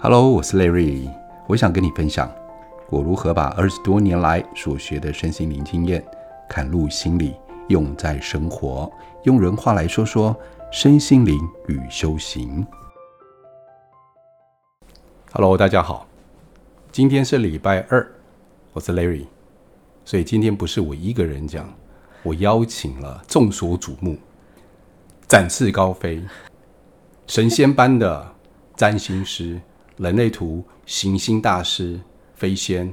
Hello，我是 Larry，我想跟你分享我如何把二十多年来所学的身心灵经验嵌入心里，用在生活。用人话来说说身心灵与修行。Hello，大家好，今天是礼拜二，我是 Larry，所以今天不是我一个人讲，我邀请了众所瞩目、展翅高飞、神仙般的占星师。人类图行星大师飞仙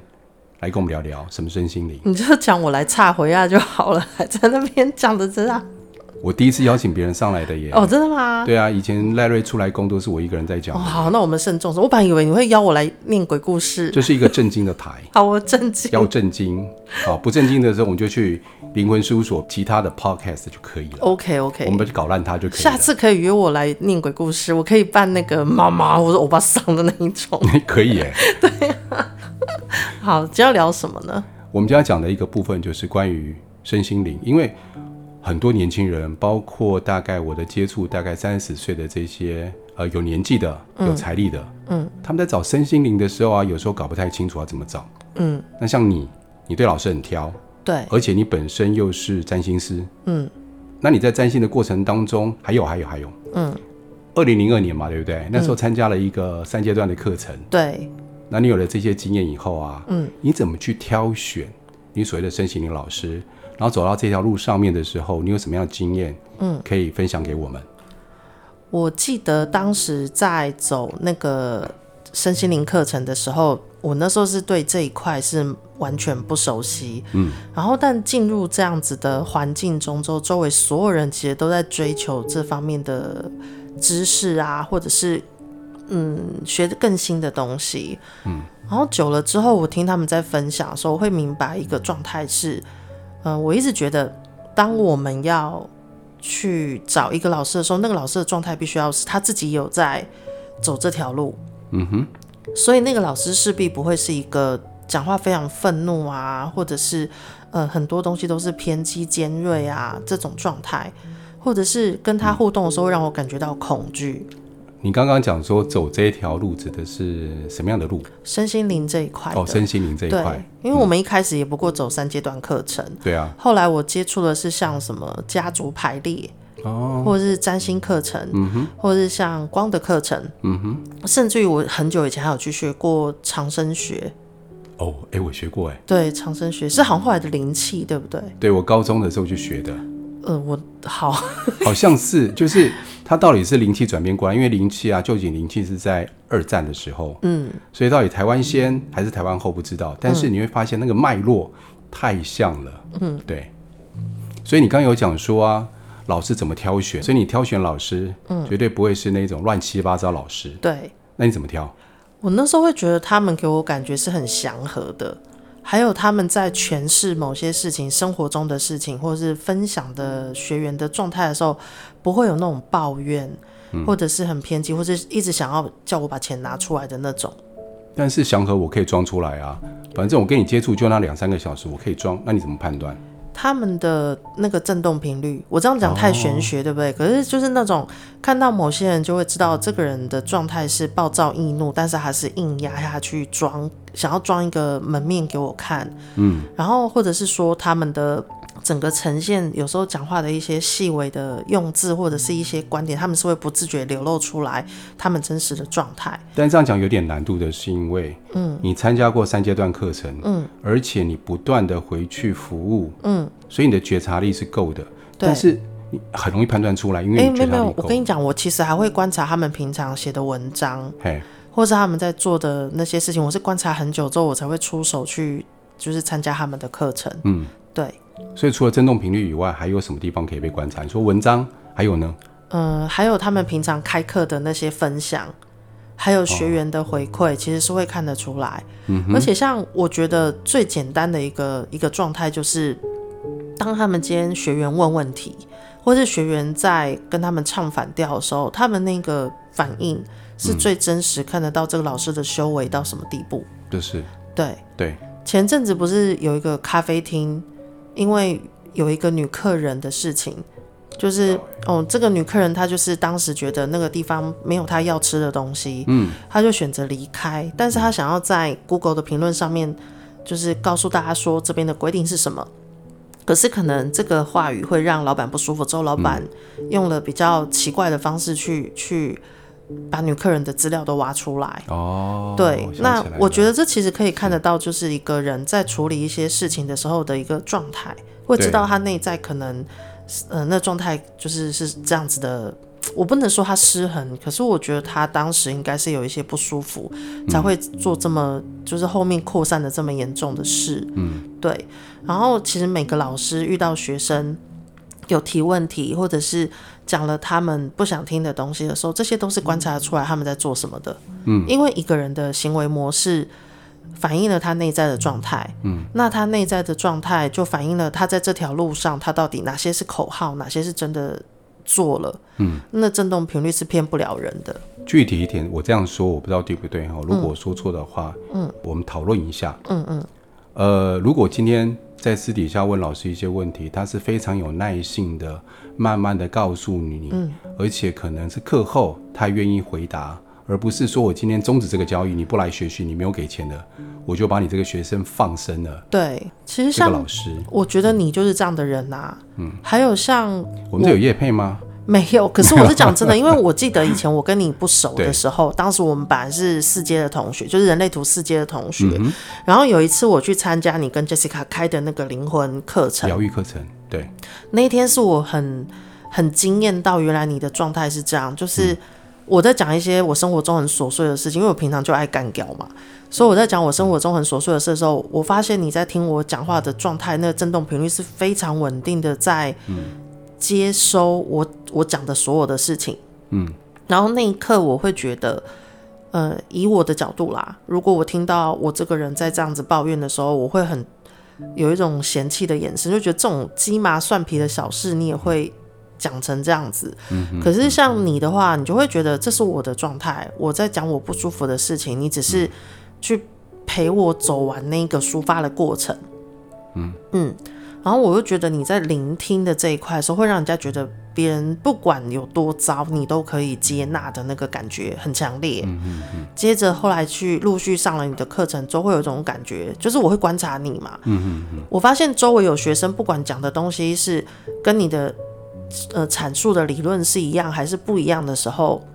来跟我们聊聊什么身心灵。你就讲我来插回啊就好了，还 在那边讲的这样。我第一次邀请别人上来的耶！哦，真的吗？对啊，以前赖瑞出来工作是我一个人在讲。哦，好，那我们慎重说。我本来以为你会邀我来念鬼故事。这是一个正经的台。好，我正经。要正经。好，不正经的时候，我们就去灵魂事务所其他的 podcast 就可以了。OK OK，我们不去搞烂它就可以了。下次可以约我来念鬼故事，我可以扮那个妈妈 或者欧巴桑的那一种。可以耶。对啊。好，今天要聊什么呢？我们今天要讲的一个部分就是关于身心灵，因为。很多年轻人，包括大概我的接触，大概三十岁的这些呃有年纪的、有财力的，嗯，嗯，他们在找身心灵的时候啊，有时候搞不太清楚要怎么找，嗯。那像你，你对老师很挑，对，而且你本身又是占星师，嗯。那你在占星的过程当中，还有还有还有，嗯。二零零二年嘛，对不对？那时候参加了一个三阶段的课程，嗯，对。那你有了这些经验以后啊，嗯，你怎么去挑选你所谓的身心灵老师？然后走到这条路上面的时候，你有什么样的经验？嗯，可以分享给我们。我记得当时在走那个身心灵课程的时候，我那时候是对这一块是完全不熟悉。嗯，然后但进入这样子的环境中之后，周围所有人其实都在追求这方面的知识啊，或者是嗯学的更新的东西。嗯，然后久了之后，我听他们在分享的时候，我会明白一个状态是。嗯、呃，我一直觉得，当我们要去找一个老师的时候，那个老师的状态必须要是他自己有在走这条路。嗯哼。所以那个老师势必不会是一个讲话非常愤怒啊，或者是呃很多东西都是偏激尖锐啊这种状态，或者是跟他互动的时候让我感觉到恐惧。你刚刚讲说走这一条路指的是什么样的路？身心灵这一块哦，身心灵这一块。对，因为我们一开始也不过走三阶段课程。对啊。后来我接触的是像什么家族排列，哦，或者是占星课程，嗯哼，或者是像光的课程，嗯哼，甚至于我很久以前还有去学过长生学。哦，哎，我学过哎。对，长生学是好像后来的灵气，对不对？对，我高中的时候就学的。呃，我好，好像是，就是它到底是灵气转变过来，因为灵气啊，究竟灵气是在二战的时候，嗯，所以到底台湾先还是台湾后不知道，但是你会发现那个脉络太像了，嗯，对，所以你刚刚有讲说啊，老师怎么挑选，所以你挑选老师，嗯，绝对不会是那种乱七八糟老师，对，那你怎么挑？我那时候会觉得他们给我感觉是很祥和的。还有他们在诠释某些事情、生活中的事情，或者是分享的学员的状态的时候，不会有那种抱怨，嗯、或者是很偏激，或者一直想要叫我把钱拿出来的那种。但是祥和我可以装出来啊，反正我跟你接触就那两三个小时，我可以装。那你怎么判断？他们的那个震动频率，我这样讲太玄学，哦、对不对？可是就是那种看到某些人就会知道这个人的状态是暴躁易怒，但是还是硬压下去装，想要装一个门面给我看。嗯，然后或者是说他们的。整个呈现有时候讲话的一些细微的用字或者是一些观点，他们是会不自觉流露出来他们真实的状态。但这样讲有点难度的是因为，嗯，你参加过三阶段课程，嗯，而且你不断的回去服务，嗯，所以你的觉察力是够的。对，但是你很容易判断出来，因为你觉察力够。欸，没有没有，我跟你讲，我其实还会观察他们平常写的文章，嘿，或是他们在做的那些事情，我是观察很久之后，我才会出手去，就是参加他们的课程，嗯，对。所以除了振动频率以外，还有什么地方可以被观察？你说文章，还有呢？嗯，还有他们平常开课的那些分享，还有学员的回馈，哦、其实是会看得出来。嗯，而且像我觉得最简单的一个一个状态，就是当他们今天学员问问题，或是学员在跟他们唱反调的时候，他们那个反应是最真实，看得到这个老师的修为到什么地步。就是对对。前阵子不是有一个咖啡厅？因为有一个女客人的事情，就是哦，这个女客人她就是当时觉得那个地方没有她要吃的东西，嗯，她就选择离开，但是她想要在 Google 的评论上面，就是告诉大家说这边的规定是什么。可是可能这个话语会让老板不舒服，之后老板用了比较奇怪的方式去去把女客人的资料都挖出来。哦，对，那我觉得这其实可以看得到，就是一个人在处理一些事情的时候的一个状态，会知道他内在可能。呃，那状态就是是这样子的，我不能说他失衡，可是我觉得他当时应该是有一些不舒服，才会做这么就是后面扩散的这么严重的事。嗯，对。然后其实每个老师遇到学生有提问题，或者是讲了他们不想听的东西的时候，这些都是观察出来他们在做什么的。嗯，因为一个人的行为模式。反映了他内在的状态，嗯，那他内在的状态就反映了他在这条路上，他到底哪些是口号，哪些是真的做了，嗯，那震动频率是骗不了人的。具体一点，我这样说我不知道对不对哈，如果说错的话，嗯，我们讨论一下，嗯嗯，呃，如果今天在私底下问老师一些问题，他是非常有耐性的，慢慢的告诉你，嗯，而且可能是课后他愿意回答。而不是说我今天终止这个交易，你不来学习，你没有给钱的，我就把你这个学生放生了。对，其实像、这个、老师，我觉得你就是这样的人呐、啊。嗯，还有像我，我们这有业配吗？没有。可是我是讲真的，因为我记得以前我跟你不熟 的时候，当时我们本来是四阶的同学，就是人类图四阶的同学、嗯。然后有一次我去参加你跟 Jessica 开的那个灵魂课程，疗愈课程。对，那一天是我很很惊艳到，原来你的状态是这样，就是。嗯我在讲一些我生活中很琐碎的事情，因为我平常就爱干掉嘛，所以我在讲我生活中很琐碎的事的时候，我发现你在听我讲话的状态，那个震动频率是非常稳定的，在接收我我讲的所有的事情。嗯，然后那一刻我会觉得，呃，以我的角度啦，如果我听到我这个人在这样子抱怨的时候，我会很有一种嫌弃的眼神，就觉得这种鸡毛蒜皮的小事你也会。讲成这样子，可是像你的话，你就会觉得这是我的状态，我在讲我不舒服的事情，你只是去陪我走完那个抒发的过程，嗯。嗯，然后我又觉得你在聆听的这一块的时候，会让人家觉得别人不管有多糟，你都可以接纳的那个感觉很强烈。嗯嗯嗯。接着后来去陆续上了你的课程，都会有一种感觉，就是我会观察你嘛，嗯嗯嗯，我发现周围有学生，不管讲的东西是跟你的。呃，阐述的理论是一样还是不一样的时候，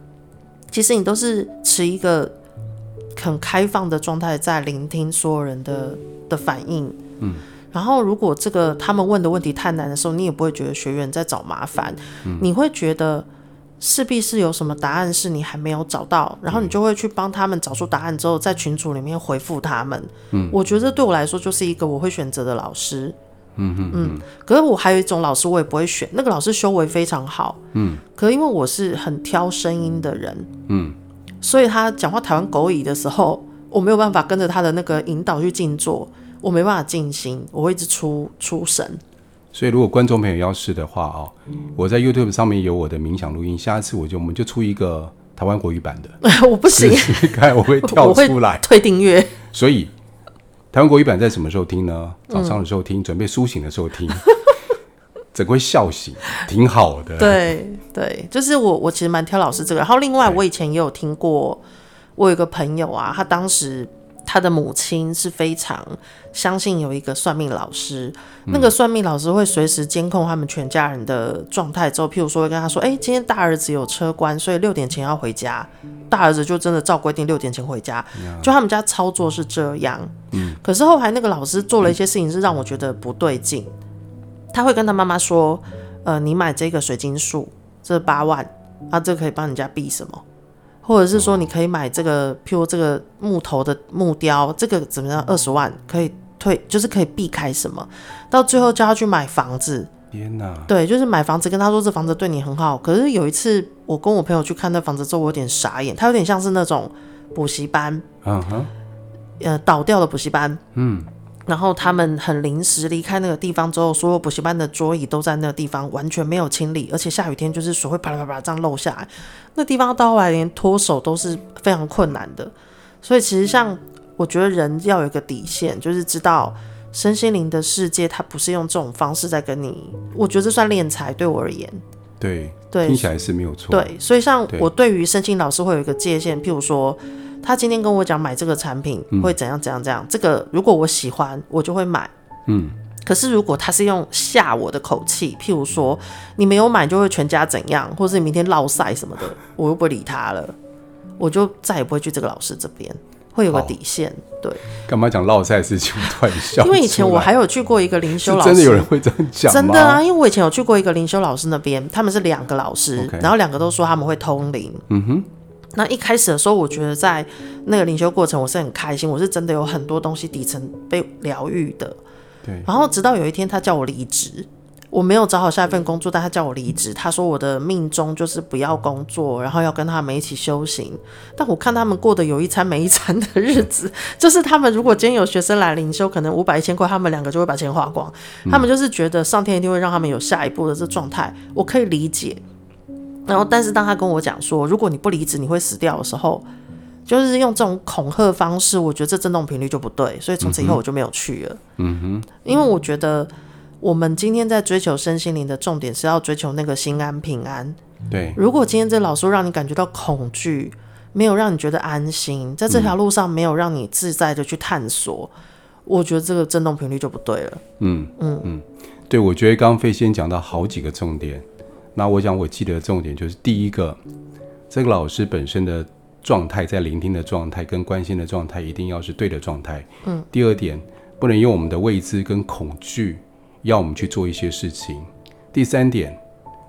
其实你都是持一个很开放的状态在聆听所有人的的反应。嗯，然后如果这个他们问的问题太难的时候，你也不会觉得学员在找麻烦，嗯，你会觉得势必是有什么答案是你还没有找到，然后你就会去帮他们找出答案之后，在群组里面回复他们。嗯，我觉得对我来说就是一个我会选择的老师。嗯嗯嗯，可是我还有一种老师，我也不会选。那个老师修为非常好，嗯，可是因为我是很挑声音的人，嗯，所以他讲话台湾狗语的时候，我没有办法跟着他的那个引导去静坐，我没办法静心，我会一直出出神。所以如果观众朋友要试的话哦，我在 YouTube 上面有我的冥想录音，下一次我就我们就出一个台湾国语版的，我不行，看我会跳出来 退订阅，所以。台湾国语版在什么时候听呢？早上的时候听，嗯、准备苏醒的时候听，整个会笑醒，挺好的。对对，就是我我其实蛮挑老师这个。然后另外我以前也有听过，我有一个朋友啊，他当时。他的母亲是非常相信有一个算命老师，嗯、那个算命老师会随时监控他们全家人的状态。之后，譬如说会跟他说：“哎、欸，今天大儿子有车关，所以六点前要回家。”大儿子就真的照规定六点前回家。就他们家操作是这样。嗯。可是后来那个老师做了一些事情，是让我觉得不对劲。他会跟他妈妈说：“呃，你买这个水晶树，这八万，啊，这可以帮人家避什么？”或者是说，你可以买这个，譬如这个木头的木雕，这个怎么样？二十万可以退，就是可以避开什么？到最后叫他去买房子。天哪！对，就是买房子，跟他说这房子对你很好。可是有一次，我跟我朋友去看那房子之后，我有点傻眼。他有点像是那种补习班，嗯哼，呃，倒掉的补习班，嗯。然后他们很临时离开那个地方之后，所有补习班的桌椅都在那个地方，完全没有清理，而且下雨天就是水会啪啦啪啦这样漏下来，那地方到后来连脱手都是非常困难的。所以其实像我觉得人要有一个底线，就是知道身心灵的世界，它不是用这种方式在跟你，我觉得这算敛财，对我而言。对对，听起来是没有错。对，所以像我对于身心老师会有一个界限，譬如说，他今天跟我讲买这个产品会怎样怎样怎样，嗯、这个如果我喜欢，我就会买。嗯。可是如果他是用吓我的口气，譬如说你没有买就会全家怎样，或是你明天落赛什么的，我又不理他了，我就再也不会去这个老师这边，会有个底线。对。干嘛讲落赛的事情？我突然笑。因为以前我还有去过一个灵修老师，真的有人会这样讲？真的啊，因为我以前有去过一个灵修老师那边，他们是两个老师然后两个都说他们会通灵。嗯哼。那一开始的时候，我觉得在那个灵修过程，我是很开心，我是真的有很多东西底层被疗愈的。对。然后直到有一天，他叫我离职，我没有找好下一份工作，但他叫我离职。他说我的命中就是不要工作，然后要跟他们一起修行。但我看他们过得有一餐没一餐的日子，就是他们如果今天有学生来灵修，可能五百一千块，他们两个就会把钱花光。他们就是觉得上天一定会让他们有下一步的这状态，我可以理解。然后，但是当他跟我讲说，如果你不离职，你会死掉的时候，就是用这种恐吓方式，我觉得这震动频率就不对，所以从此以后我就没有去了。嗯哼，因为我觉得我们今天在追求身心灵的重点是要追求那个心安平安。对，如果今天这老师让你感觉到恐惧，没有让你觉得安心，在这条路上没有让你自在的去探索，嗯、我觉得这个震动频率就不对了。嗯嗯嗯，对，我觉得刚刚飞仙讲到好几个重点，那我想我记得的重点就是第一个，这个老师本身的。状态在聆听的状态跟关心的状态一定要是对的状态。嗯。第二点，不能用我们的未知跟恐惧要我们去做一些事情。第三点，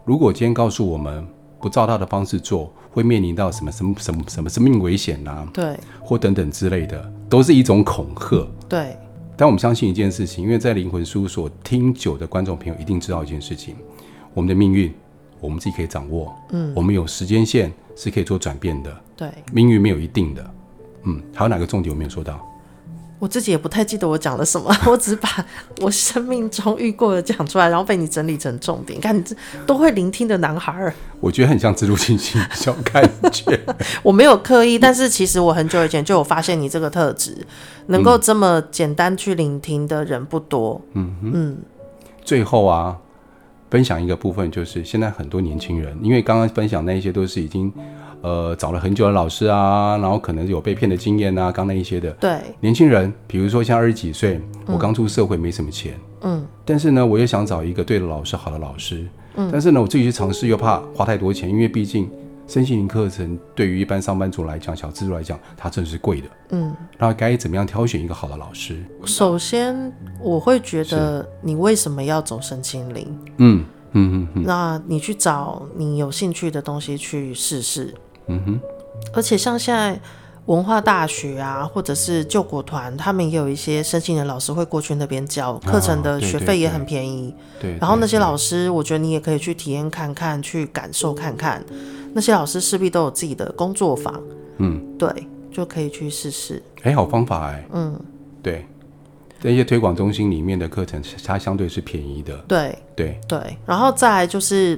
如果今天告诉我们不照他的方式做，会面临到什么什么什么什么生命危险啊？对。或等等之类的，都是一种恐吓。对。但我们相信一件事情，因为在灵魂事务所听久的观众朋友一定知道一件事情：我们的命运，我们自己可以掌握。嗯。我们有时间线是可以做转变的。对，命运没有一定的，嗯，还有哪个重点我没有说到？我自己也不太记得我讲了什么，我只把我生命中遇过的讲出来，然后被你整理成重点。你看，你这都会聆听的男孩，我觉得很像自助信息小感觉。我没有刻意，但是其实我很久以前就有发现你这个特质，能够这么简单去聆听的人不多。嗯嗯。最后啊，分享一个部分，就是现在很多年轻人，因为刚刚分享那一些都是已经。呃，找了很久的老师啊，然后可能有被骗的经验啊，刚那一些的。对。年轻人，比如说像二十几岁，我刚出社会没什么钱，嗯，但是呢，我又想找一个对的老师，好的老师，嗯，但是呢，我自己去尝试又怕花太多钱，因为毕竟身心灵课程对于一般上班族来讲，小资族来讲，它真是贵的，嗯，那该怎么样挑选一个好的老师？首先，我会觉得你为什么要走身心灵？嗯嗯嗯嗯，那你去找你有兴趣的东西去试试。嗯哼，而且像现在文化大学啊，或者是救国团，他们也有一些身心的老师会过去那边教课程的学费也很便宜。对，然后那些老师，我觉得你也可以去体验看看，去感受看看。那些老师势必都有自己的工作坊，嗯，对，就可以去试试。哎，好方法哎，嗯，对，这些推广中心里面的课程，它相对是便宜的。对，对，对，然后再来就是。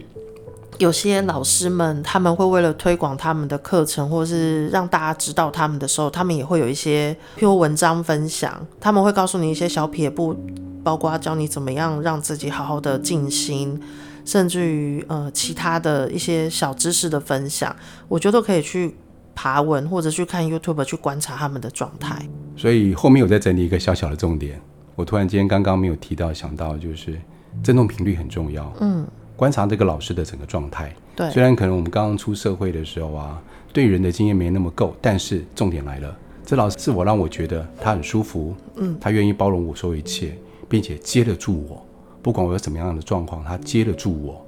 有些老师们，他们会为了推广他们的课程，或是让大家知道他们的时候，他们也会有一些譬如文章分享。他们会告诉你一些小撇步，包括教你怎么样让自己好好的静心，甚至于呃其他的一些小知识的分享，我觉得都可以去爬文或者去看 YouTube 去观察他们的状态。所以后面有在整理一个小小的重点，我突然间刚刚没有提到，想到就是振动频率很重要。嗯。观察这个老师的整个状态，对，虽然可能我们刚刚出社会的时候啊，对人的经验没那么够，但是重点来了，这老师是我让我觉得他很舒服，嗯，他愿意包容我说一切，并且接得住我，不管我有什么样的状况，他接得住我，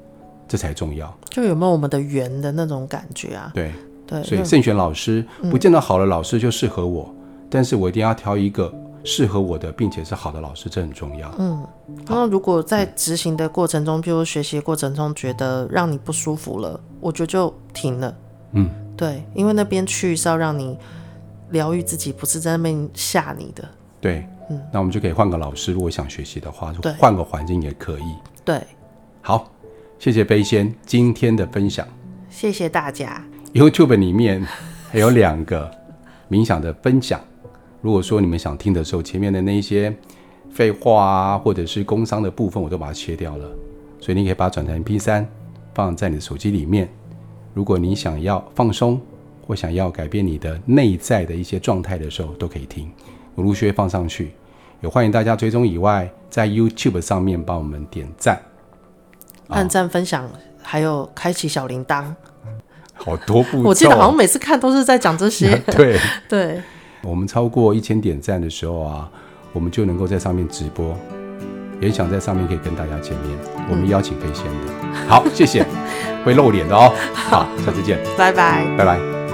这才重要。就有没有我们的缘的那种感觉啊？对对，所以慎选老师，不见得好的老师就适合我，嗯，但是我一定要挑一个。适合我的，并且是好的老师，这很重要。嗯，那如果在执行的过程中，譬如学习过程中觉得让你不舒服了，我觉得就停了。嗯，对，因为那边去是要让你疗愈自己，不是在那边吓你的。对，嗯，那我们就可以换个老师，如果想学习的话，就换个环境也可以。对，好，谢谢飞仙今天的分享，谢谢大家。YouTube 里面还有两个冥想的分享。如果说你们想听的时候，前面的那些废话啊，或者是工商的部分，我都把它切掉了。所以你可以把它转成 MP 三放在你的手机里面。如果你想要放松，或想要改变你的内在的一些状态的时候，都可以听。我陆续会放上去，也欢迎大家追踪以外，在 YouTube 上面帮我们点赞、按赞、分享，还有开启小铃铛。好多步骤，我记得好像每次看都是在讲这些。对 对，我们超过一千点赞的时候啊，我们就能够在上面直播，也想在上面可以跟大家见面。我们邀请飞仙的，好，谢谢，会露脸的哦。好，下次见，拜拜，拜拜。